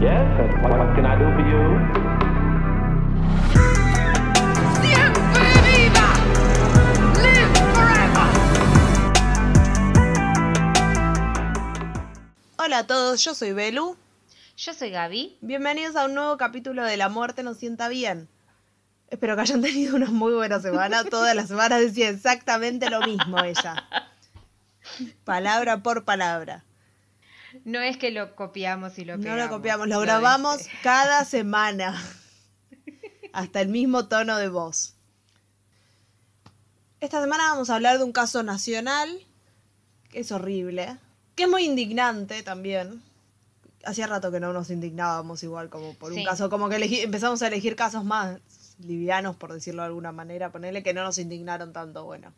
Yes, what, what can I do for you? ¡Siempre viva! ¡Live forever! Hola a todos, yo soy Belu. Yo soy Gaby. Bienvenidos a un nuevo capítulo de La muerte nos sienta bien. Espero que hayan tenido una muy buena semana. Todas las semanas decía exactamente lo mismo ella. Palabra por palabra. No es que lo copiamos y lo No pegamos. lo copiamos, lo No, grabamos este. cada semana. Hasta el mismo tono de voz. Esta semana vamos a hablar de un caso nacional que es horrible, que es muy indignante también. Hacía rato que no nos indignábamos igual como por un caso, como que elegí- empezamos a elegir casos más livianos, por decirlo de alguna manera, ponerle que no nos indignaron tanto, bueno.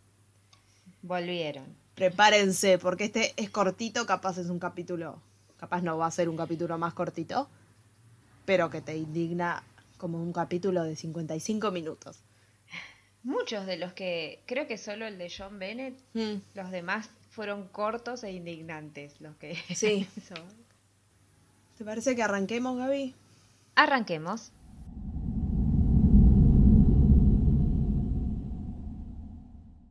Volvieron. Prepárense, porque este es cortito, capaz es un capítulo, capaz no va a ser un capítulo más cortito, pero que te indigna como un capítulo de 55 minutos. Muchos de los que, creo que solo el de John Bennett, Mm, los demás fueron cortos e indignantes. Los que Sí. son. ¿Te parece que arranquemos, Gaby? Arranquemos.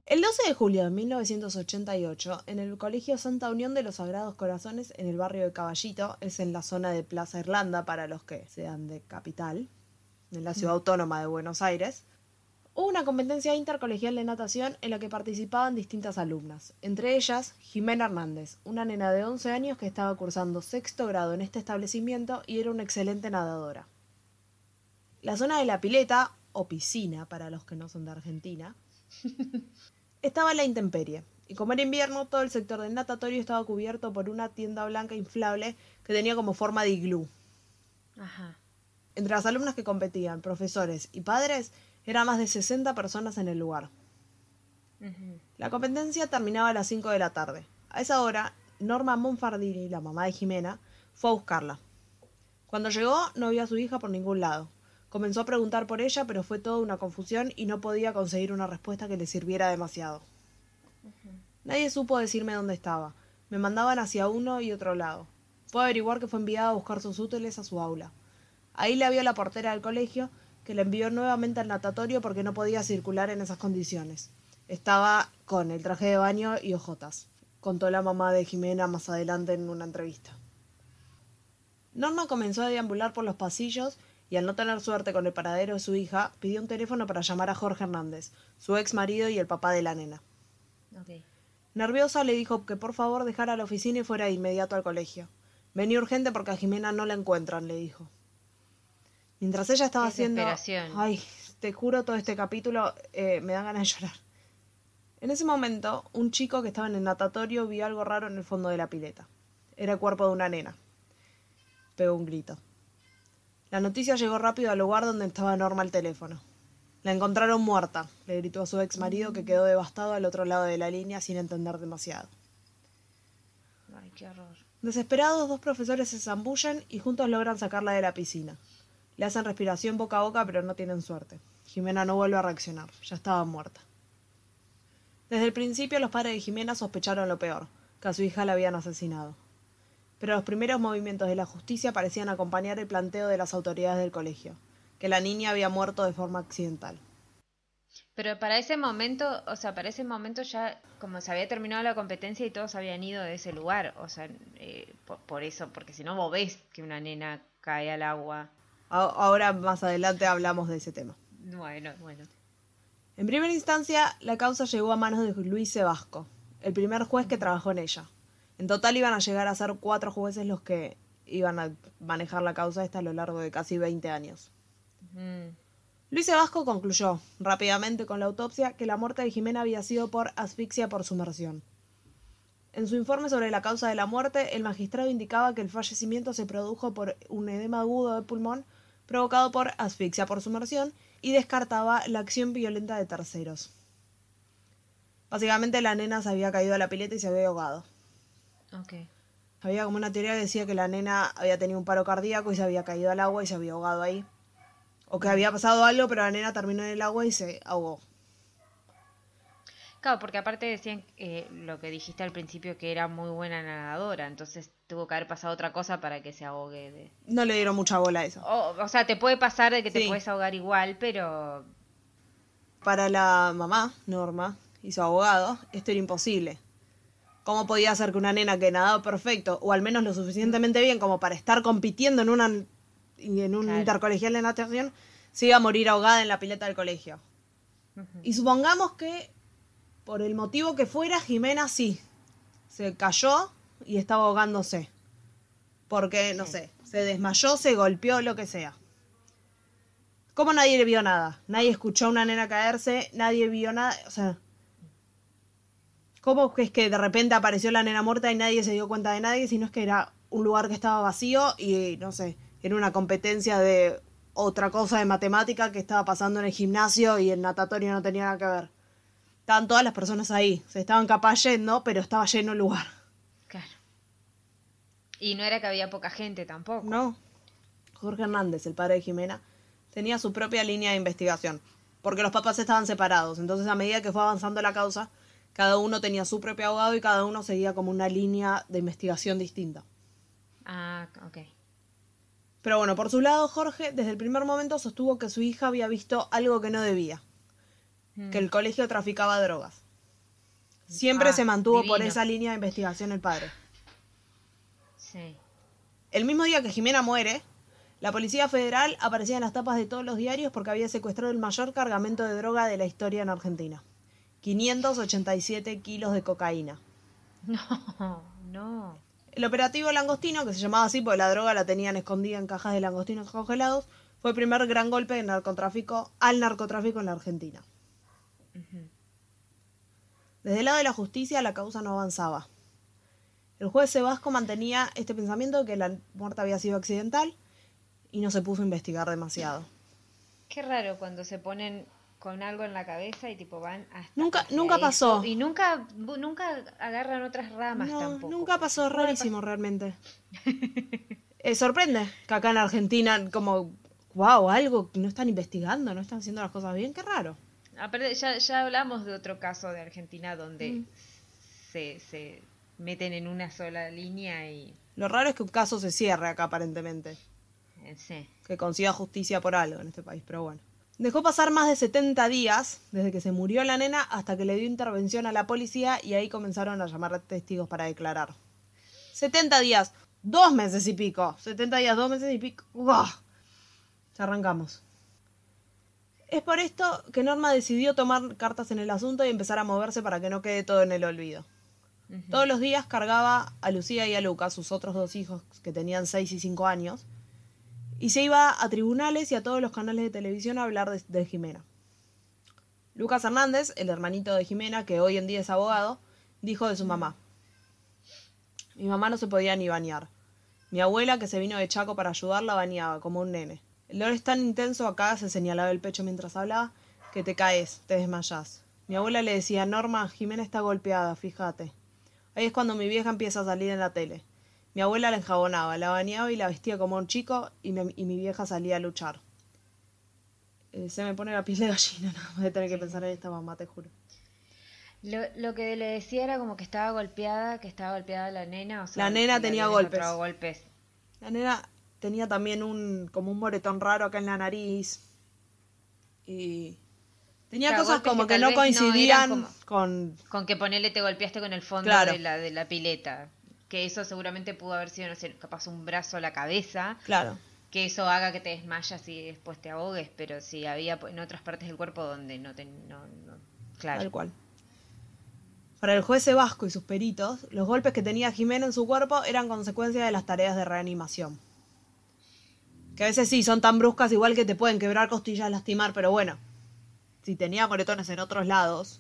El 12 de julio de 1988, en el Colegio Santa Unión de los Sagrados Corazones, en el barrio de Caballito, es en la zona de Plaza Irlanda para los que sean de capital, en la ciudad autónoma de Buenos Aires, hubo una competencia intercolegial de natación en la que participaban distintas alumnas, entre ellas Jimena Hernández, una nena de 11 años que estaba cursando sexto grado en este establecimiento y era una excelente nadadora. La zona de la pileta, o piscina para los que no son de Argentina, estaba en la intemperie, y como era invierno, todo el sector del natatorio estaba cubierto por una tienda blanca inflable que tenía como forma de iglú. Ajá. Entre las alumnas que competían, profesores y padres, eran más de 60 personas en el lugar. La competencia terminaba a las 5 de la tarde. A esa hora, Norma Monfardini, la mamá de Jimena, fue a buscarla. Cuando llegó, no vio a su hija por ningún lado. Comenzó a preguntar por ella, pero fue toda una confusión y no podía conseguir una respuesta que le sirviera demasiado. Nadie supo decirme dónde estaba. Me mandaban hacia uno y otro lado. Fue a averiguar que fue enviada a buscar sus útiles a su aula. Ahí la vio la portera del colegio, que la envió nuevamente al natatorio porque no podía circular en esas condiciones. Estaba con el traje de baño y ojotas, contó la mamá de Jimena más adelante en una entrevista. Norma comenzó a deambular por los pasillos y al no tener suerte con el paradero de su hija, pidió un teléfono para llamar a Jorge Hernández, su ex marido y el papá de la nena. Ok. Nerviosa le dijo que por favor dejara la oficina y fuera de inmediato al colegio. Venía urgente porque a Jimena no la encuentran, le dijo. Mientras ella estaba haciendo... Ay, te juro, todo este capítulo eh, me da ganas de llorar. En ese momento, un chico que estaba en el natatorio vio algo raro en el fondo de la pileta. Era el cuerpo de una nena. Pegó un grito. La noticia llegó rápido al lugar donde estaba Norma al teléfono. La encontraron muerta, le gritó a su ex marido que quedó devastado al otro lado de la línea sin entender demasiado. Ay, qué horror. Desesperados, dos profesores se zambullen y juntos logran sacarla de la piscina. Le hacen respiración boca a boca, pero no tienen suerte. Jimena no vuelve a reaccionar, ya estaba muerta. Desde el principio los padres de Jimena sospecharon lo peor, que a su hija la habían asesinado. Pero los primeros movimientos de la justicia parecían acompañar el planteo de las autoridades del colegio, que la niña había muerto de forma accidental. Pero para ese momento, o sea, para ese momento ya como se había terminado la competencia y todos habían ido de ese lugar, o sea, eh, por, por eso, porque si no vos ves que una nena cae al agua. Ahora más adelante hablamos de ese tema. Bueno, bueno. En primera instancia, la causa llegó a manos de Luis Sebasco, el primer juez que trabajó en ella. En total iban a llegar a ser cuatro jueces los que iban a manejar la causa esta a lo largo de casi 20 años. Mm, Luis Sebasco concluyó rápidamente con la autopsia que la muerte de Jimena había sido por asfixia por sumersión. En su informe sobre la causa de la muerte, el magistrado indicaba que el fallecimiento se produjo por un edema agudo de pulmón provocado por asfixia por sumersión y descartaba la acción violenta de terceros. Básicamente la nena se había caído a la pileta y se había ahogado. Ok. Había como una teoría que decía que la nena había tenido un paro cardíaco y se había caído al agua y se había ahogado ahí. O que había pasado algo, pero la nena terminó en el agua y se ahogó. Claro, porque aparte decían eh, lo que dijiste al principio que era muy buena nadadora, entonces tuvo que haber pasado otra cosa para que se ahogue. De... No le dieron mucha bola a eso. O, o sea, te puede pasar de que te puedes ahogar igual, pero Para la mamá, Norma, y su abogado, esto era imposible. ¿Cómo podía ser que una nena que nadaba perfecto, o al menos lo suficientemente bien como para estar compitiendo en, una, en un Claro. intercolegial de natación, se iba a morir ahogada en la pileta del colegio? Y supongamos que, por el motivo que fuera, Jimena sí, se cayó y estaba ahogándose. Porque, no sé, se desmayó, se golpeó, lo que sea. ¿Cómo nadie le vio nada? Nadie escuchó a una nena caerse, nadie vio nada, o sea... ¿Cómo es que de repente apareció la nena muerta y nadie se dio cuenta de nadie? Si no es que era un lugar que estaba vacío y, no sé, era una competencia de otra cosa de matemática que estaba pasando en el gimnasio y el natatorio no tenía nada que ver. Estaban todas las personas ahí, se estaban capaz yendo, pero estaba lleno el lugar. claro. Y no era que había poca gente tampoco. No. Jorge Hernández, el padre de Jimena, tenía su propia línea de investigación, porque los papás estaban separados. Entonces, a medida que fue avanzando la causa, cada uno tenía su propio abogado y cada uno seguía como una línea de investigación distinta. Ah, ok. Pero bueno, por su lado, Jorge desde el primer momento sostuvo que su hija había visto algo que no debía, Mm. que el colegio traficaba drogas. Siempre Ah, se mantuvo por esa línea de investigación el padre. Sí. El mismo día que Jimena muere, la Policía Federal aparecía en las tapas de todos los diarios porque había secuestrado el mayor cargamento de droga de la historia en Argentina. 587 kilos de cocaína. No, no. El operativo Langostino, que se llamaba así porque la droga la tenían escondida en cajas de langostinos congelados, fue el primer gran golpe de narcotráfico al narcotráfico en la Argentina. Desde el lado de la justicia la causa no avanzaba. El juez Sebasco mantenía este pensamiento de que la muerte había sido accidental y no se puso a investigar demasiado. Qué raro cuando se ponen con algo en la cabeza y tipo van hasta Nunca- nunca eso. pasó. Y nunca nunca agarran otras ramas No, tampoco. nunca pasó, rarísimo realmente. Eh, sorprende que acá en Argentina, como, wow, algo que no están investigando, no están haciendo las cosas bien, qué raro. Aparte, ya, ya hablamos de otro caso de Argentina donde Mm. se, se meten en una sola línea y... Lo raro es que un caso se cierre acá aparentemente, eh, sí. que consiga justicia por algo en este país, pero bueno. Dejó pasar más de 70 días desde que se murió la nena hasta que le dio intervención a la policía y ahí comenzaron a llamar a testigos para declarar. 70 días, dos meses y pico. 70 días, dos meses y pico. ¡Uah! Ya arrancamos. Es por esto que Norma decidió tomar cartas en el asunto y empezar a moverse para que no quede todo en el olvido. Todos los días cargaba a Lucía y a Lucas, sus otros dos hijos que tenían 6 y 5 años, y se iba a tribunales y a todos los canales de televisión a hablar de, Jimena. Lucas Hernández, el hermanito de Jimena, que hoy en día es abogado, dijo de su mamá. Mi mamá no se podía ni bañar. Mi abuela, que se vino de Chaco para ayudarla, bañaba como un nene. El dolor es tan intenso acá, se señalaba el pecho mientras hablaba, que te caes, te desmayás. Mi abuela le decía, Norma, Jimena está golpeada, fíjate. Ahí es cuando mi vieja empieza a salir en la tele. Mi abuela la enjabonaba, la bañaba y la vestía como un chico y, me- y mi vieja salía a luchar. Eh, se me pone la piel de gallina nada más de tener que pensar en esta mamá, te juro. Lo, lo que le decía era como que estaba golpeada, que estaba golpeada la nena. O sea, La nena tenía golpes. La nena tenía también un como un moretón raro acá en la nariz. Y tenía cosas como que no coincidían como- con... Con que ponele te golpeaste con el fondo Claro. de, la, de la pileta. Que eso seguramente pudo haber sido, no sé, capaz un brazo a la cabeza. Claro. Que eso haga que te desmayas y después te ahogues. Pero si había en otras partes del cuerpo donde no te. No, no- claro. Tal cual. Para el juez Vasco y sus peritos, los golpes que tenía Jimena en su cuerpo eran consecuencia de las tareas de reanimación. Que a veces sí, son tan bruscas igual que te pueden quebrar costillas, lastimar, pero bueno, si tenía moretones en otros lados.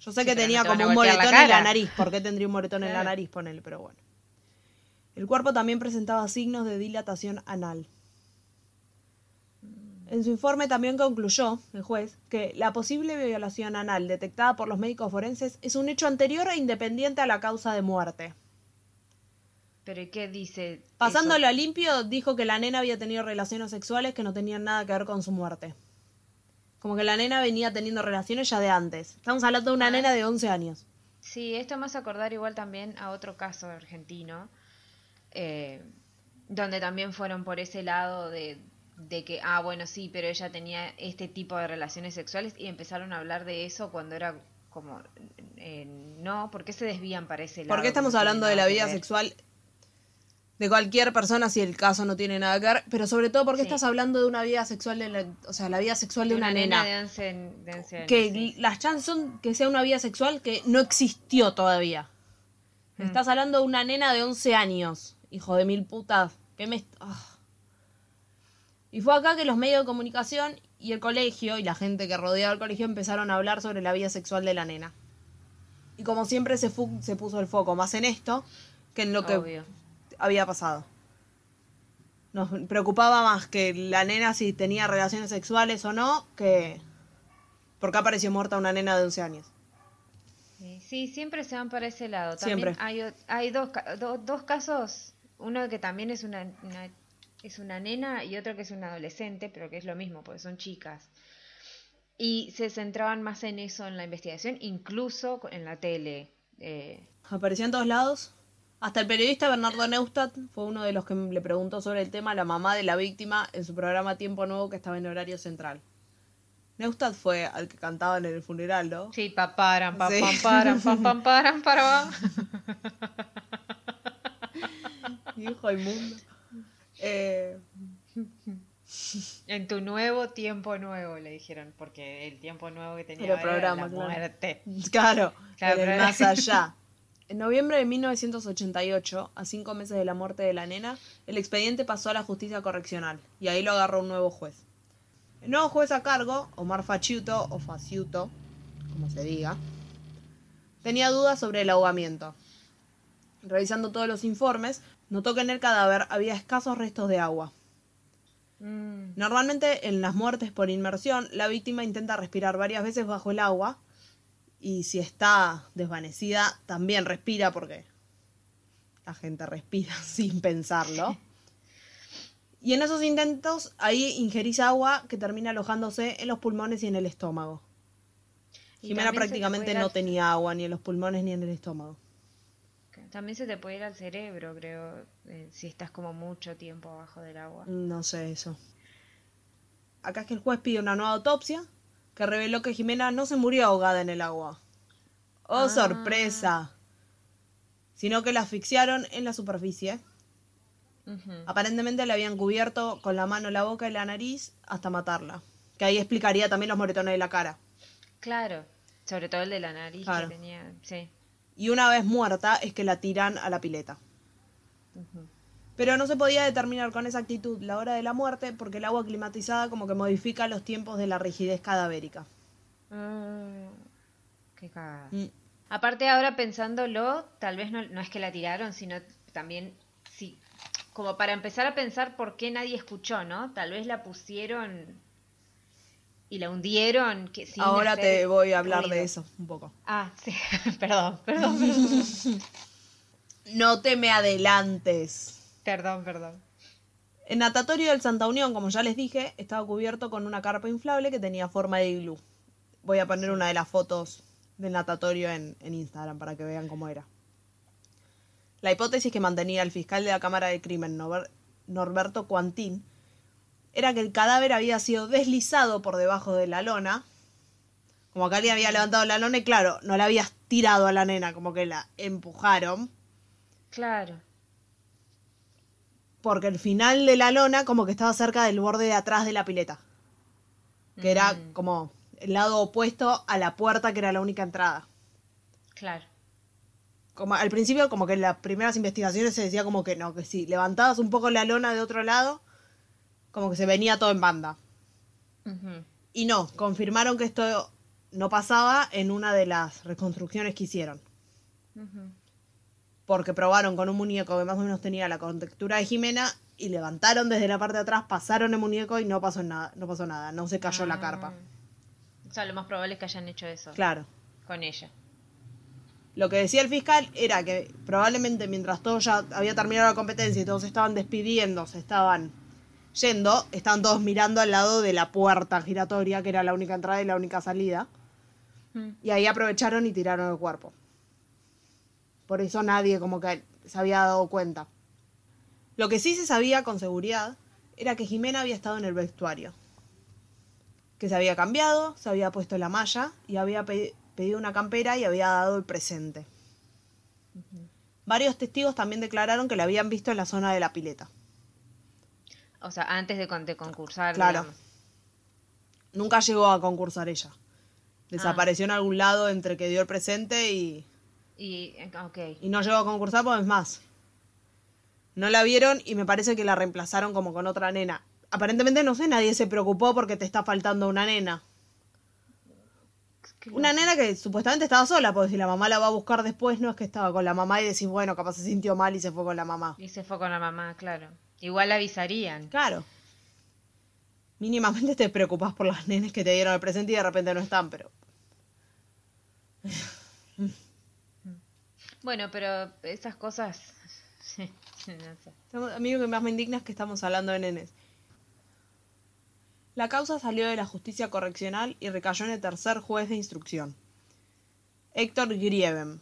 Yo sé Sí, que no tenía te como un la moretón en la nariz. ¿Por qué tendría un moretón en la nariz? Ponele, pero bueno. El cuerpo también presentaba signos de dilatación anal. En su informe también concluyó, el juez, que la posible violación anal detectada por los médicos forenses es un hecho anterior e independiente a la causa de muerte. Pero ¿y qué dice? Pasándolo eso? a limpio, dijo que la nena había tenido relaciones sexuales que no tenían nada que ver con su muerte. Como que la nena venía teniendo relaciones ya de antes. Estamos hablando de una Ah. nena de 11 años. Sí, esto me hace acordar igual también a otro caso argentino, eh, donde también fueron por ese lado de, de que, ah, bueno, sí, pero ella tenía este tipo de relaciones sexuales y empezaron a hablar de eso cuando era como, eh, no, ¿por qué se desvían para ese lado? ¿Por qué estamos hablando de la vida sexual de cualquier persona si el caso no tiene nada que ver? Pero sobre todo, ¿por qué Sí. estás hablando de una vida sexual de la, o sea, la vida sexual de, una, nena? de 11, de 11 años, que sí. las chances son que sea una vida sexual que no existió todavía. Mm. Estás hablando de una nena de 11 años, hijo de mil putas. ¿Qué me ah. Y fue acá que los medios de comunicación y el colegio y la gente que rodeaba el colegio empezaron a hablar sobre la vida sexual de la nena. Y como siempre se, se puso el foco más en esto que en lo que Obvio. Había pasado. Nos preocupaba más que la nena si tenía relaciones sexuales o no, que por qué apareció muerta una nena de 11 años. Sí, sí, siempre se van para ese lado. También Siempre. hay, dos, do- dos casos, uno que también es una, una- es una nena y otro que es un adolescente, pero que es lo mismo, porque son chicas. Y se centraban más en eso en la investigación, incluso en la tele. eh, Apareció en todos lados. Hasta el periodista Bernardo Neustadt fue uno de los que le preguntó sobre el tema a la mamá de la víctima en su programa Tiempo Nuevo que estaba en horario central. Neustadt fue al que cantaban en el funeral, ¿no? sí, paparan, pam, Sí. pam, paran, pam, pam, paran, para. Hijo inmundo. Eh, En tu nuevo tiempo nuevo, le dijeron, porque el tiempo nuevo que tenía Era programa, la claro. muerte. claro, Claro, pero- más allá. En noviembre de 1988, a cinco meses de la muerte de la nena, el expediente pasó a la justicia correccional y ahí lo agarró un nuevo juez. El nuevo juez a cargo, Omar Faciuto o Faciuto, como se diga, tenía dudas sobre el ahogamiento. Revisando todos los informes, notó que en el cadáver había escasos restos de agua. Mm, Normalmente en las muertes por inmersión, la víctima intenta respirar varias veces bajo el agua y si está desvanecida también respira porque la gente respira sin pensarlo. Y en esos intentos ahí ingerís agua que termina alojándose en los pulmones y en el estómago. Y Jimena prácticamente no al- tenía agua ni en los pulmones ni en el estómago. También se te puede ir al cerebro, creo, eh, si estás como mucho tiempo abajo del agua. No sé eso. Acá es que el juez pide una nueva autopsia que reveló que Jimena no se murió ahogada en el agua. ¡Oh, Ah. sorpresa! Sino que la asfixiaron en la superficie. Aparentemente le habían cubierto con la mano la boca y la nariz hasta matarla. Que ahí explicaría también los moretones de la cara. Claro, sobre todo el de la nariz Claro. que tenía, sí. Y una vez muerta es que la tiran a la pileta. Pero no se podía determinar con exactitud la hora de la muerte porque el agua climatizada como que modifica los tiempos de la rigidez cadavérica. Mm, qué cagada. Mm. Aparte ahora pensándolo, tal vez no, no es que la tiraron, sino también, sí, como para empezar a pensar por qué nadie escuchó, ¿no? Tal vez la pusieron y la hundieron. Que, sin Ahora te voy a hablar ruido. de eso un poco. Ah, sí, perdón, perdón, perdón, No te me adelantes. Perdón, perdón. El natatorio del Santa Unión, como ya les dije, estaba cubierto con una carpa inflable que tenía forma de iglú. Voy a poner una de las fotos del natatorio en, en Instagram para que vean cómo era. La hipótesis que mantenía el fiscal de la Cámara de Crimen, Norbert- Norberto Cuantín, era que el cadáver había sido deslizado por debajo de la lona. Como que alguien había levantado la lona y claro, no la habías tirado a la nena, como que la empujaron. Claro. Porque el final de la lona como que estaba cerca del borde de atrás de la pileta. Que era Mm, como el lado opuesto a la puerta que era la única entrada. Claro. Como al principio como que en las primeras investigaciones se decía como que no, que si levantabas un poco la lona de otro lado, como que se venía todo en banda. Y no, confirmaron que esto no pasaba en una de las reconstrucciones que hicieron. Porque probaron con un muñeco que más o menos tenía la contextura de Jimena y levantaron desde la parte de atrás, pasaron el muñeco y no pasó nada, no pasó nada, no se cayó la Ah. carpa. O sea, lo más probable es que hayan hecho eso Claro. con ella. Lo que decía el fiscal era que probablemente mientras todo ya había terminado la competencia y todos se estaban despidiendo, se estaban yendo, estaban todos mirando al lado de la puerta giratoria, que era la única entrada y la única salida. Mm. Y ahí aprovecharon y tiraron el cuerpo. Por eso nadie como que se había dado cuenta. Lo que sí se sabía con seguridad era que Jimena había estado en el vestuario. Que se había cambiado, se había puesto la malla y había pe- pedido una campera y había dado el presente. Varios testigos también declararon que la habían visto en la zona de la pileta. O sea, antes de, con- de concursar. Claro. digamos. Nunca llegó a concursar ella. Desapareció en algún lado entre que dio el presente y, Y, eh, ok. y no llegó a concursar, pues es más. No la vieron y me parece que la reemplazaron como con otra nena. Aparentemente, no sé, nadie se preocupó porque te está faltando una nena. Una nena que supuestamente estaba sola, porque si la mamá la va a buscar después, no es que estaba con la mamá y decís, bueno, capaz se sintió mal y se fue con la mamá. Y se fue con la mamá, claro. Igual la avisarían. Claro. Mínimamente te preocupas por las nenes que te dieron el presente y de repente no están, pero Bueno, pero esas cosas. A mí lo que más me indigna es que estamos hablando de nenes. La causa salió de la justicia correccional y recayó en el tercer juez de instrucción, Héctor Grieven.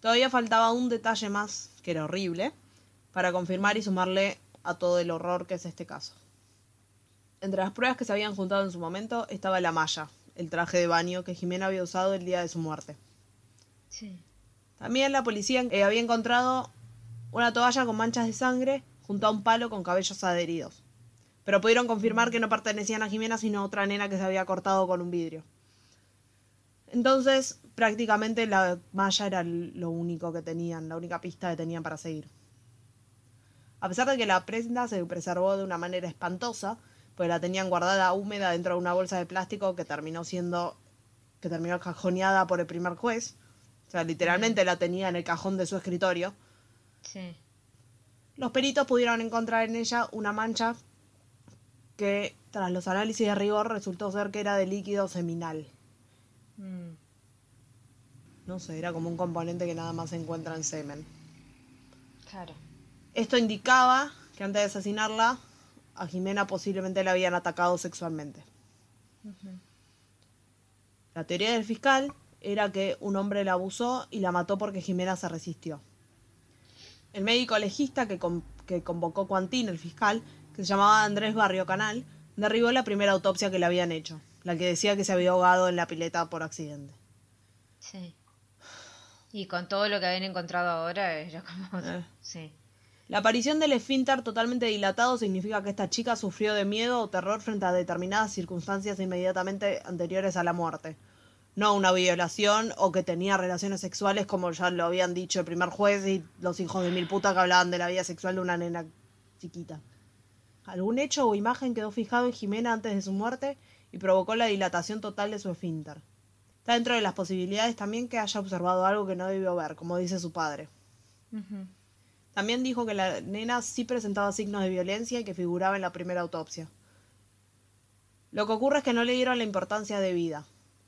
Todavía faltaba un detalle más, que era horrible, para confirmar y sumarle a todo el horror que es este caso. Entre las pruebas que se habían juntado en su momento estaba la malla, el traje de baño que Jimena había usado el día de su muerte. También la policía eh, había encontrado una toalla con manchas de sangre junto a un palo con cabellos adheridos. Pero pudieron confirmar que no pertenecían a Jimena, sino a otra nena que se había cortado con un vidrio. Entonces, prácticamente la malla era lo único que tenían, la única pista que tenían para seguir. A pesar de que la prenda se preservó de una manera espantosa, pues la tenían guardada húmeda dentro de una bolsa de plástico que terminó siendo que terminó cajoneada por el primer juez. O sea, literalmente la tenía en el cajón de su escritorio. Sí. Los peritos pudieron encontrar en ella una mancha que, tras los análisis de rigor, resultó ser que era de líquido seminal. Mm, No sé, era como un componente que nada más se encuentra en semen. claro. Esto indicaba que antes de asesinarla, a Jimena posiblemente la habían atacado sexualmente. La teoría del fiscal era que un hombre la abusó y la mató porque Jimena se resistió. El médico legista que, con- que convocó Quantín, el fiscal, que se llamaba Andrés Barrio Canal, derribó la primera autopsia que le habían hecho, la que decía que se había ahogado en la pileta por accidente. Sí. Y con todo lo que habían encontrado ahora, era como. Eh. Sí. La aparición del esfínter totalmente dilatado significa que esta chica sufrió de miedo o terror frente a determinadas circunstancias inmediatamente anteriores a la muerte. No una violación o que tenía relaciones sexuales como ya lo habían dicho el primer juez y los hijos de mil putas que hablaban de la vida sexual de una nena chiquita. Algún hecho o imagen quedó fijado en Jimena antes de su muerte y provocó la dilatación total de su esfínter. Está dentro de las posibilidades también que haya observado algo que no debió ver, como dice su padre. También dijo que la nena sí presentaba signos de violencia y que figuraba en la primera autopsia. Lo que ocurre es que no le dieron la importancia debida.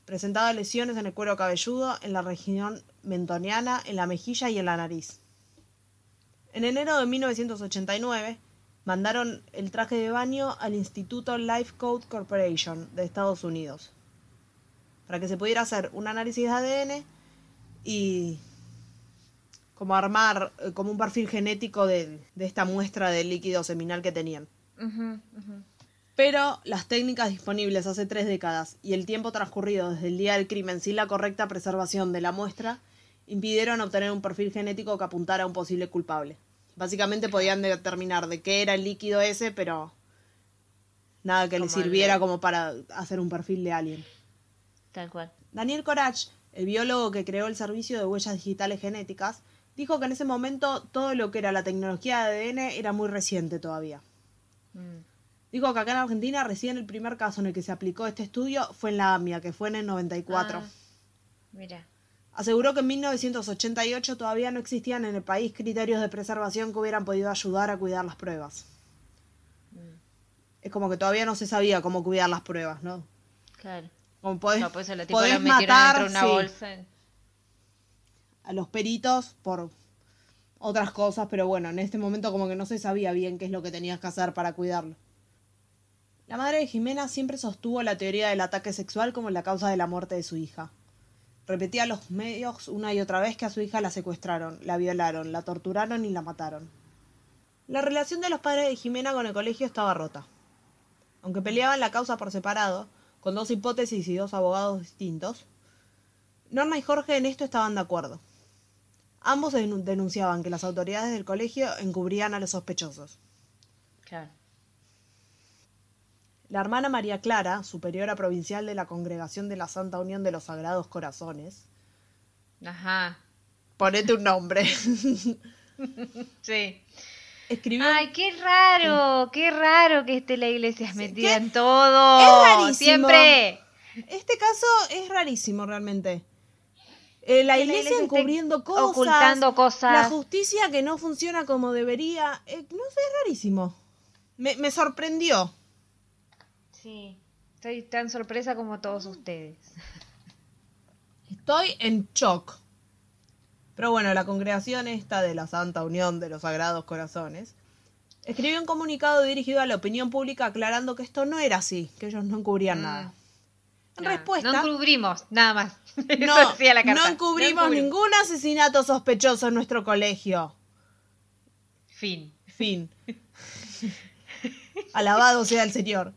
Presentaba lesiones en el cuero cabelludo, en la región mentoniana, en la mejilla y en la nariz. En enero de 1989 mandaron el traje de baño al Instituto Life Code Corporation de Estados Unidos para que se pudiera hacer un análisis de ADN y como armar eh, como un perfil genético de, de esta muestra del líquido seminal que tenían. Pero las técnicas disponibles hace tres décadas y el tiempo transcurrido desde el día del crimen sin la correcta preservación de la muestra impidieron obtener un perfil genético que apuntara a un posible culpable. Básicamente podían determinar de qué era el líquido ese, pero nada que le el sirviera como para hacer un perfil de alguien. Tal cual. Daniel Corach, el biólogo que creó el servicio de huellas digitales genéticas, dijo que en ese momento todo lo que era la tecnología de ADN era muy reciente todavía. Mm, Dijo que acá en Argentina recién el primer caso en el que se aplicó este estudio fue en la AMIA, que fue en el 94. Ah, mira. Aseguró que en 1988 todavía no existían en el país criterios de preservación que hubieran podido ayudar a cuidar las pruebas. Mm, Es como que todavía no se sabía cómo cuidar las pruebas, ¿no? claro. Como podés, No, pues podés matar una sí, bolsa. a los peritos por otras cosas, pero bueno, en este momento como que no se sabía bien qué es lo que tenías que hacer para cuidarlo. La madre de Jimena siempre sostuvo la teoría del ataque sexual como la causa de la muerte de su hija. Repetía a los medios una y otra vez que a su hija la secuestraron, la violaron, la torturaron y la mataron. La relación de los padres de Jimena con el colegio estaba rota. Aunque peleaban la causa por separado, con dos hipótesis y dos abogados distintos, Norma y Jorge en esto estaban de acuerdo. Ambos denun- denunciaban que las autoridades del colegio encubrían a los sospechosos. Claro. La hermana María Clara, superiora provincial de la Congregación de la Santa Unión de los Sagrados Corazones, Ajá. ponete un nombre, Sí. escribió Ay, qué raro, qué raro que esté la iglesia metida ¿qué? en todo. Es rarísimo. Siempre. Este caso es rarísimo realmente. Eh, la iglesia encubriendo cosas. ocultando cosas. La justicia que no funciona como debería. Eh, no sé, es rarísimo. Me, me sorprendió. Sí. Estoy tan sorpresa como todos ustedes. Estoy en shock. Pero bueno, la congregación esta de la Santa Unión de los Sagrados Corazones escribió un comunicado dirigido a la opinión pública aclarando que esto no era así, que ellos no encubrían Mm. nada. En respuesta, No encubrimos, nada más. Eso no, decía la carta. no encubrimos ningún asesinato sospechoso en nuestro colegio. Fin. Fin. Alabado sea el Señor.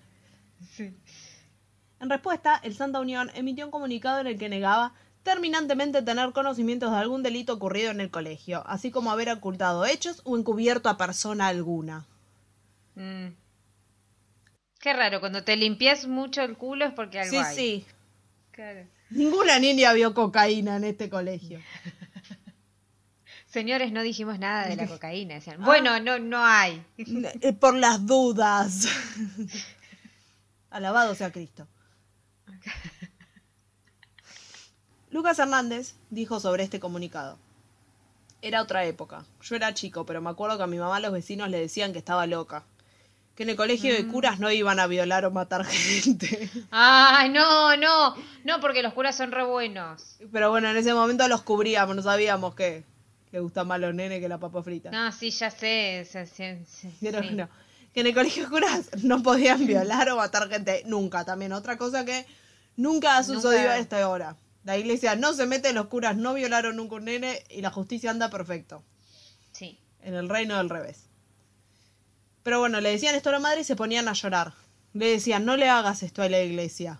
Sí. En respuesta, el Santa Unión emitió un comunicado en el que negaba terminantemente tener conocimientos de algún delito ocurrido en el colegio, así como haber ocultado hechos o encubierto a persona alguna. Mm. Qué raro, cuando te limpias mucho el culo es porque algo Sí, hay. sí. Claro. Ninguna niña vio cocaína en este colegio. Señores, no dijimos nada de la cocaína. Ah. Decían, bueno, no, no hay. Eh, Por las dudas. Alabado sea Cristo. Lucas Hernández dijo sobre este comunicado. Era otra época. Yo era chico, pero me acuerdo que a mi mamá los vecinos le decían que estaba loca. Que en el colegio de curas no iban a violar o matar gente. Ay, no, no. No, porque los curas son re buenos. Pero bueno, en ese momento los cubríamos, no sabíamos que le gustan más los nenes que la papa frita. No, sí, ya sé. sí, sí, sí, Pero sí. no. Que en el colegio de curas no podían violar o matar gente nunca. También otra cosa que nunca ha sucedido Nunca. a esta hora. La iglesia no se mete, los curas no violaron nunca un nene y la justicia anda perfecto. Sí. En el reino del revés. Pero bueno, le decían esto a la madre y se ponían a llorar. Le decían, no le hagas esto a la iglesia.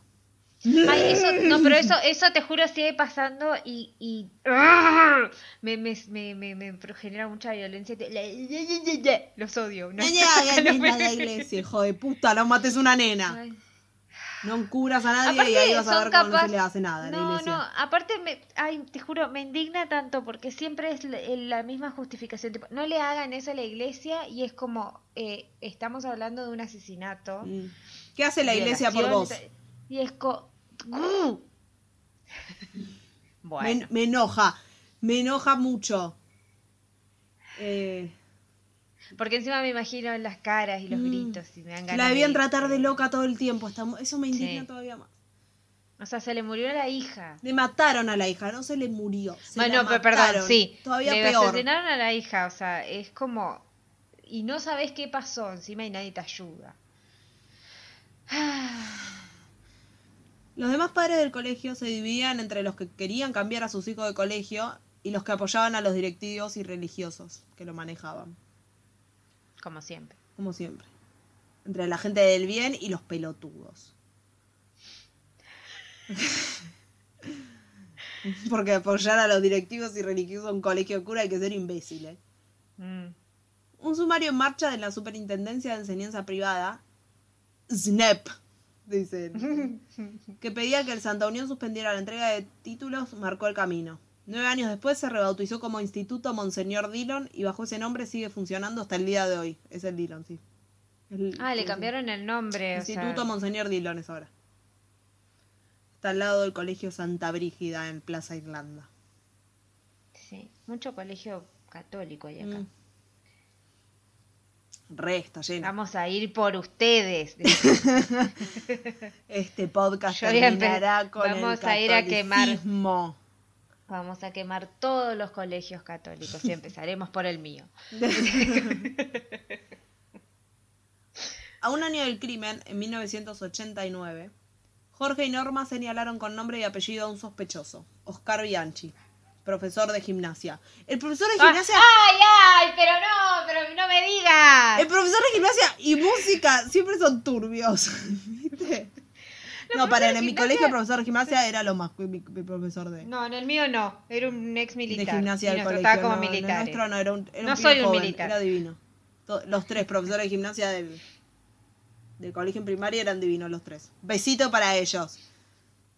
Ay, eso, no, pero eso, eso te juro sigue pasando y, y me, me, me, me, me genera mucha violencia. Los odio. No esto a la iglesia, hijo de puta, no mates una nena. Ay. No encubras a nadie Aparte, y ahí vas a ver cómo no capaz- se le hace nada a la No, no, aparte, me, ay, te juro, me indigna tanto porque siempre es la, misma justificación. tipo, no le hagan eso a la iglesia y es como, eh, estamos hablando de un asesinato. Mm. ¿Qué hace la iglesia por vos? Y es como... Bueno, Me, me enoja, me enoja mucho. Eh, porque encima me imagino las caras y los Mm. gritos y me dan ganas la debían de- tratar de loca todo el tiempo. eso me indigna Sí. todavía más. O sea, se le murió la hija. Le mataron a la hija, no se le murió. se bueno, pero perdón, sí. Todavía le peor. asesinaron a la hija, o sea, es como... Y no sabes qué pasó encima y nadie te ayuda. Los demás padres del colegio se dividían entre los que querían cambiar a sus hijos de colegio y los que apoyaban a los directivos y religiosos que lo manejaban, Como siempre. como siempre. Entre la gente del bien y los pelotudos. Porque apoyar a los directivos y religiosos en un colegio de cura hay que ser imbéciles. Mm. Un sumario en marcha de la Superintendencia de Enseñanza Privada, SNEP, dicen, que pedía que el Santa Unión suspendiera la entrega de títulos, marcó el camino. Nueve años después se rebautizó como Instituto Monseñor Dillon y bajo ese nombre sigue funcionando hasta el día de hoy. Es el Dillon, sí. El- Ah, le cambiaron el nombre. o Instituto sea, Monseñor Dillon es ahora. Está al lado del Colegio Santa Brígida en Plaza Irlanda. sí, mucho colegio católico hay acá. Mm. Re, está lleno. Vamos a ir por ustedes. Este podcast terminará con vamos el a ir a quemar-. Vamos a quemar todos los colegios católicos y empezaremos por el mío. A un año del crimen, en 1989, Jorge y Norma señalaron con nombre y apellido a un sospechoso, Oscar Bianchi, profesor de gimnasia. El profesor de Ah, gimnasia... ¡Ay, ay! Pero no, pero no me digas. El profesor de gimnasia y música siempre son turbios. No, para en de mi gimnasia- colegio el profesor de gimnasia era lo más mi, mi profesor de, No, en el mío no. Era un ex de militar. gimnasia y del colegio. trataba como no, el militares. nuestro no era un, era No pibe soy un joven, militar. Era divino. Los tres profesores de gimnasia del, del colegio en primaria eran divinos los tres. Besito para ellos.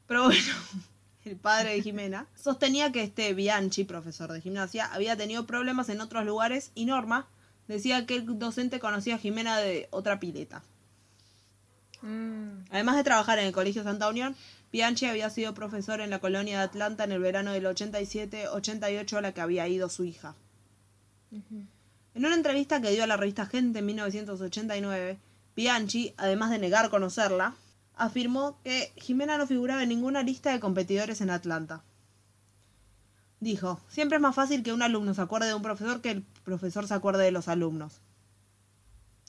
Pero bueno, el padre de Jimena sostenía que este Bianchi, profesor de gimnasia, había tenido problemas en otros lugares y Norma decía que el docente conocía a Jimena de otra pileta. Mm, Además de trabajar en el Colegio Santa Unión, Bianchi había sido profesor en la colonia de Atlanta en el verano del 87-88 a la que había ido su hija. En una entrevista que dio a la revista Gente en 1989, Bianchi, además de negar conocerla, afirmó que Jimena no figuraba en ninguna lista de competidores en Atlanta. Dijo, siempre es más fácil que un alumno se acuerde de un profesor que el profesor se acuerde de los alumnos.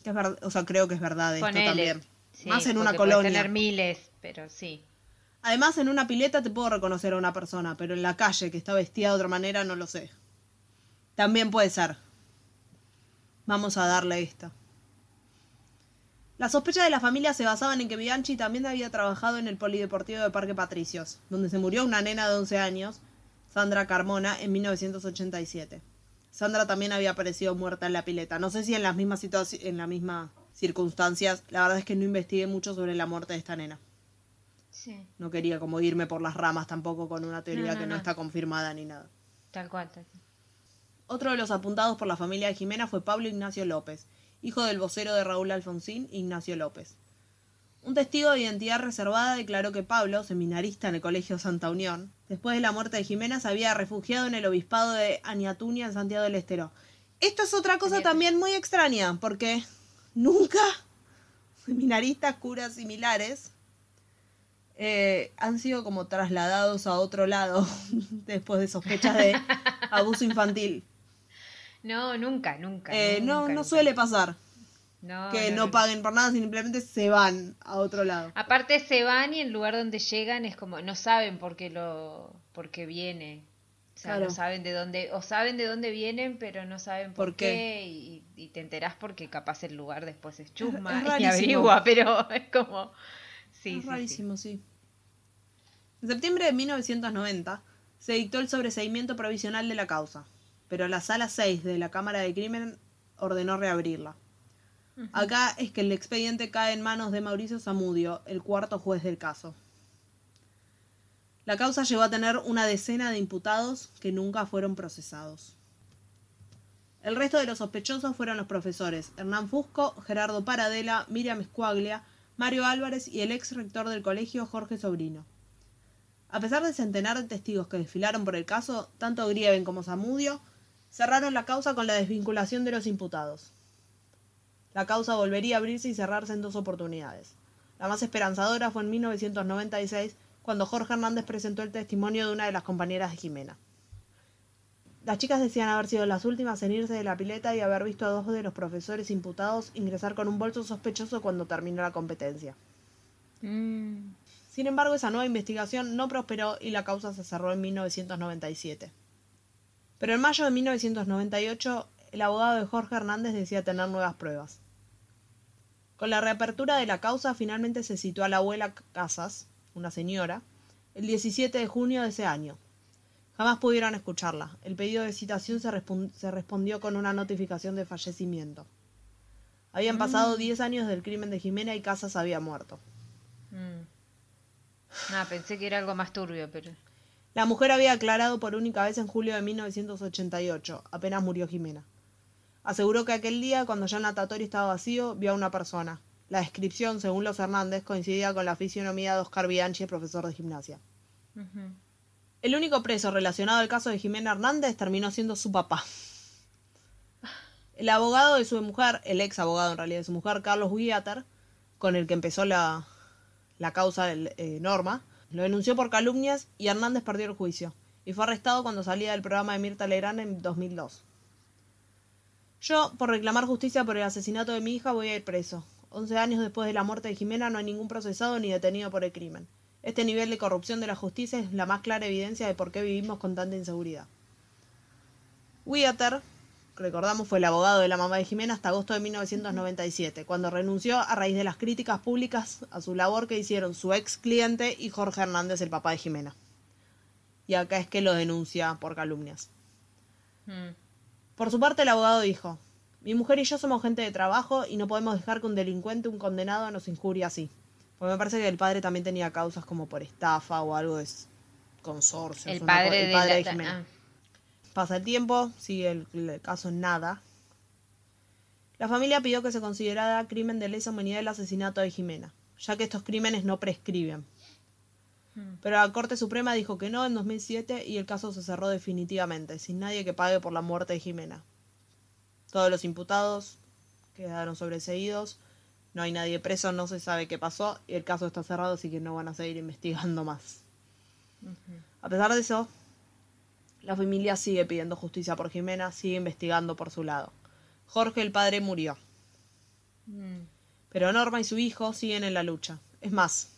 Que es verdad, o sea, creo que es verdad esto ponele. también. Sí, Más en una colonia. tener miles, pero sí. Además, en una pileta te puedo reconocer a una persona, pero en la calle que está vestida de otra manera no lo sé. También puede ser. Vamos a darle esta. Las sospechas de la familia se basaban en que Bianchi también había trabajado en el polideportivo de Parque Patricios, donde se murió una nena de 11 años, Sandra Carmona, en 1987. Sandra también había aparecido muerta en la pileta. No sé si en las mismas en las mismas circunstancias. La verdad es que no investigué mucho sobre la muerte de esta nena. Sí, No quería como irme por las ramas tampoco con una teoría No, no, que no, no. está confirmada ni nada. tal cual. tal cual. Otro de los apuntados por la familia de Jimena fue Pablo Ignacio López, hijo del vocero de Raúl Alfonsín, Ignacio López. Un testigo de identidad reservada declaró que Pablo, seminarista en el Colegio Santa Unión, después de la muerte de Jimena se había refugiado en el obispado de Añatunia en Santiago del Estero. Esto es otra cosa también muy extraña, porque nunca seminaristas, curas similares eh, han sido como trasladados a otro lado después de sospechas de abuso infantil. No, nunca, nunca. Eh, no, no nunca. suele pasar No, que no, no no. paguen por nada, simplemente se van a otro lado. Aparte se van y el lugar donde llegan es como no saben por qué lo por qué viene. O sea, Claro. no saben de dónde o saben de dónde vienen, pero no saben por, ¿Por qué, qué? y, y te enterás porque capaz el lugar después es chusma es y averigua, pero es como sí, es sí, sí. rarísimo, sí. En septiembre de 1990 se dictó el sobreseimiento provisional de la causa, pero la sala 6 de la Cámara de Crimen ordenó reabrirla. Acá es que el expediente cae en manos de Mauricio Zamudio, el cuarto juez del caso. La causa llegó a tener una decena de imputados que nunca fueron procesados. El resto de los sospechosos fueron los profesores Hernán Fusco, Gerardo Paradela, Miriam Escuaglia, Mario Álvarez y el ex rector del colegio Jorge Sobrino. A pesar del centenar de testigos que desfilaron por el caso, tanto Grieven como Zamudio cerraron la causa con la desvinculación de los imputados. La causa volvería a abrirse y cerrarse en dos oportunidades. La más esperanzadora fue en 1996, cuando Jorge Hernández presentó el testimonio de una de las compañeras de Jimena. Las chicas decían haber sido las últimas en irse de la pileta y haber visto a dos de los profesores imputados ingresar con un bolso sospechoso cuando terminó la competencia. Mm, Sin embargo, esa nueva investigación no prosperó y la causa se cerró en 1997. Pero en mayo de 1998, el abogado de Jorge Hernández decía tener nuevas pruebas. Con la reapertura de la causa, finalmente se citó a la abuela Casas, una señora, el 17 de junio de ese año. Jamás pudieron escucharla. El pedido de citación se, respon- se respondió con una notificación de fallecimiento. Habían pasado 10 años del crimen de Jimena y Casas había muerto. mm. Ah, pensé que era algo más turbio, pero La mujer había aclarado por única vez en julio de 1988, apenas murió Jimena. Aseguró que aquel día, cuando ya el natatorio estaba vacío, vio a una persona. La descripción, según los Hernández, coincidía con la fisionomía de Oscar Bianchi, profesor de gimnasia. El único preso relacionado al caso de Jimena Hernández terminó siendo su papá. El abogado de su mujer, el ex abogado en realidad de su mujer, Carlos Guiatar, con el que empezó la, la causa del, eh, Norma, lo denunció por calumnias y Hernández perdió el juicio y fue arrestado cuando salía del programa de Mirta Legrand en 2002. Yo, por reclamar justicia por el asesinato de mi hija, voy a ir preso. Once años después de la muerte de Jimena no hay ningún procesado ni detenido por el crimen. Este nivel de corrupción de la justicia es la más clara evidencia de por qué vivimos con tanta inseguridad. Wieter, recordamos, fue el abogado de la mamá de Jimena hasta agosto de 1997, cuando renunció a raíz de las críticas públicas a su labor que hicieron su ex cliente y Jorge Hernández, el papá de Jimena. Y acá es que lo denuncia por calumnias. Mm. Por su parte, el abogado dijo, mi mujer y yo somos gente de trabajo y no podemos dejar que un delincuente, un condenado, nos injurie así. Porque me parece que el padre también tenía causas como por estafa o algo de consorcio. El una padre, el de, padre de Jimena. Pasa el tiempo, sigue el, el caso en nada. La familia pidió que se considerara crimen de lesa humanidad el asesinato de Jimena, ya que estos crímenes no prescriben. Mm. Pero la Corte Suprema dijo que no en 2007 y el caso se cerró definitivamente, sin nadie que pague por la muerte de Jimena. Todos los imputados quedaron sobreseídos, no hay nadie preso, no se sabe qué pasó y el caso está cerrado, así que no van a seguir investigando más. A pesar de eso, la familia sigue pidiendo justicia por Jimena, sigue investigando por su lado. Jorge, el padre, murió. Mm. Pero Norma y su hijo siguen en la lucha. Es más,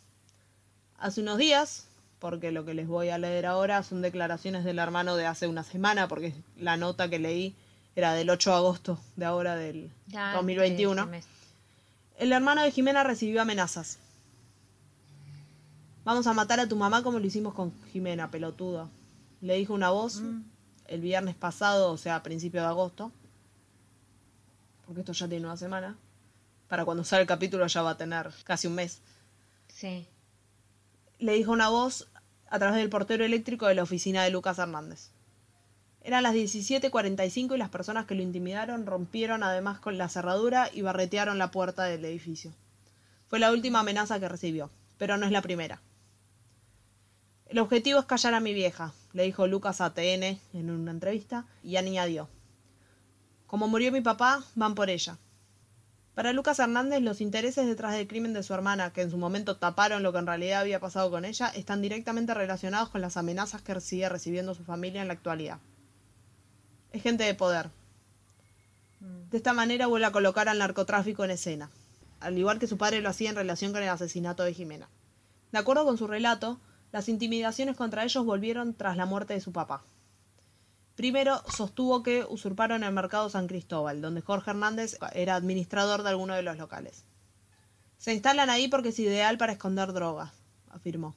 hace unos días, porque lo que les voy a leer ahora son declaraciones del hermano de hace una semana, porque la nota que leí era del 8 de agosto de ahora del Ya, 2021. ese mes. El hermano de Jimena recibió amenazas. Vamos a matar a tu mamá como lo hicimos con Jimena, pelotudo. Le dijo una voz el viernes pasado, o sea, a principio de agosto. Porque esto ya tiene una semana. Para cuando sale el capítulo ya va a tener casi un mes. Sí. Le dijo una voz a través del portero eléctrico de la oficina de Lucas Hernández. Eran las 17:45 y las personas que lo intimidaron rompieron además con la cerradura y barretearon la puerta del edificio. Fue la última amenaza que recibió, pero no es la primera. El objetivo es callar a mi vieja, le dijo Lucas a TN en una entrevista, y añadió. Como murió mi papá, van por ella. Para Lucas Hernández, los intereses detrás del crimen de su hermana, que en su momento taparon lo que en realidad había pasado con ella, están directamente relacionados con las amenazas que sigue recibiendo su familia en la actualidad. Es gente de poder. De esta manera vuelve a colocar al narcotráfico en escena, al igual que su padre lo hacía en relación con el asesinato de Jimena. De acuerdo con su relato, las intimidaciones contra ellos volvieron tras la muerte de su papá. Primero, sostuvo que usurparon el mercado San Cristóbal, donde Jorge Hernández era administrador de alguno de los locales. Se instalan ahí porque es ideal para esconder drogas, afirmó.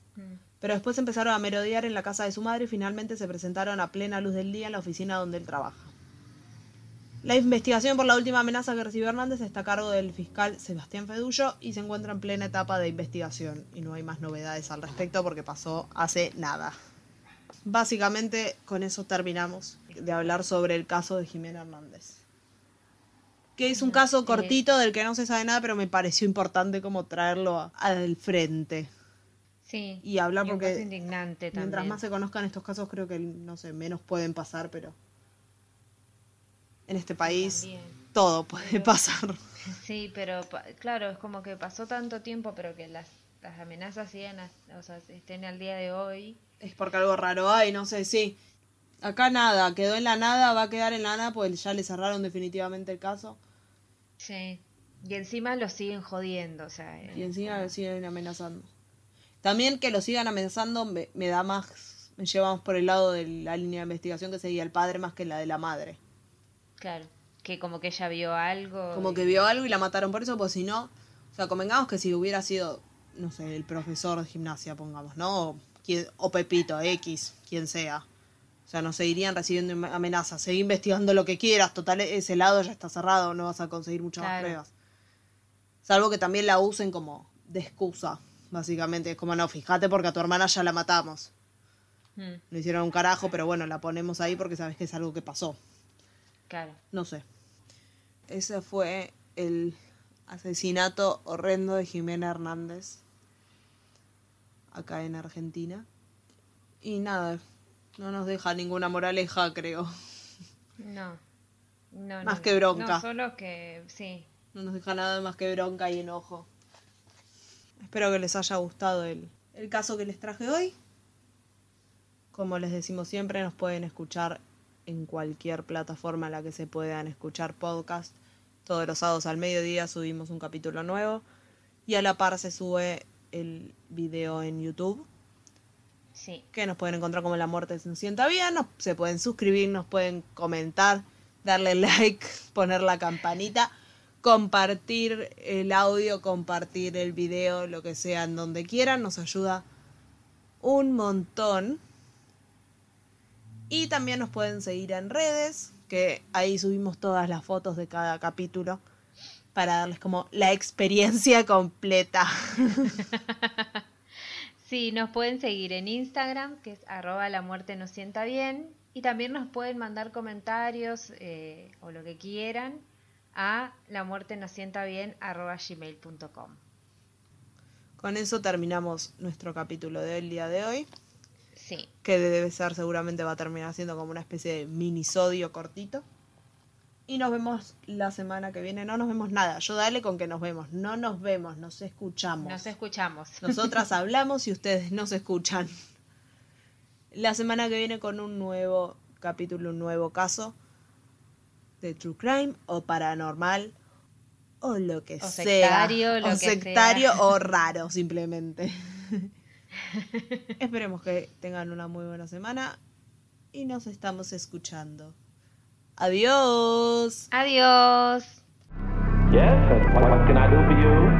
Pero después empezaron a merodear en la casa de su madre y finalmente se presentaron a plena luz del día en la oficina donde él trabaja. La investigación por la última amenaza que recibió Hernández está a cargo del fiscal Sebastián Fedullo y se encuentra en plena etapa de investigación y no hay más novedades al respecto porque pasó hace nada. Básicamente con eso terminamos de hablar sobre el caso de Jimena Hernández. Que es un caso cortito del que no se sabe nada, pero me pareció importante como traerlo al frente. Sí. Y hablar un porque caso indignante también. Mientras más se conozcan estos casos, creo que, no sé, menos pueden pasar, pero en este país También. todo puede pasar. Sí, pero claro, es como que pasó tanto tiempo, pero que las, las amenazas siguen, as- o sea, estén al día de hoy. Es porque algo raro hay, no sé, sí. Acá nada, quedó en la nada, va a quedar en la nada, pues ya le cerraron definitivamente el caso. Sí. Y encima lo siguen jodiendo, o sea. Y encima lo siguen amenazando. También que lo sigan amenazando me, me da más, me lleva más por el lado de la línea de investigación que seguía el padre más que la de la madre. Claro. Que como que ella vio algo. Como y- que vio algo y la mataron por eso, pues si no, o sea, convengamos que si hubiera sido, no sé, el profesor de gimnasia, pongamos, ¿no? O, quien- o Pepito, X, quien sea. O sea, no seguirían recibiendo amenazas. Seguí investigando lo que quieras. Total, ese lado ya está cerrado, no vas a conseguir muchas más pruebas. Salvo que también la usen como de excusa, básicamente. Es como, no, fíjate porque a tu hermana ya la matamos. Mm, Le hicieron un carajo, pero bueno, la ponemos ahí porque sabes que es algo que pasó. claro. No sé. Ese fue el asesinato horrendo de Jimena Hernández acá en Argentina. Y nada, no nos deja ninguna moraleja, creo. No. No, Más no, que bronca. No, solo que. Sí. No nos deja nada más que bronca y enojo. Espero que les haya gustado el, el caso que les traje hoy. Como les decimos siempre, nos pueden escuchar en cualquier plataforma en la que se puedan escuchar podcast. Todos los sábados al mediodía subimos un capítulo nuevo. Y a la par se sube el video en YouTube, Sí. que nos pueden encontrar como La Muerte se sienta bien, nos- se pueden suscribir, nos pueden comentar, darle like, poner la campanita, compartir el audio, compartir el video, lo que sea, en donde quieran, nos ayuda un montón. Y también nos pueden seguir en redes, que ahí subimos todas las fotos de cada capítulo para darles como la experiencia completa. Sí, nos pueden seguir en Instagram, que es arroba la muerte nos sienta bien. Y también nos pueden mandar comentarios eh, o lo que quieran a la muerte nos sienta bien arroba gmail.com. Con eso terminamos nuestro capítulo del día de hoy, Sí, que debe ser seguramente va a terminar siendo como una especie de minisodio cortito. Y nos vemos la semana que viene. No nos vemos nada. Yo dale con que nos vemos. No nos vemos, nos escuchamos. nos escuchamos. Nosotras hablamos y ustedes nos escuchan. La semana que viene con un nuevo capítulo, un nuevo caso de True Crime o paranormal o lo que O sea. sectario, lo o que sectario sea. o raro, simplemente. Esperemos que tengan una muy buena semana y nos estamos escuchando. Adiós. Adiós. Yes, what, what can I do for you?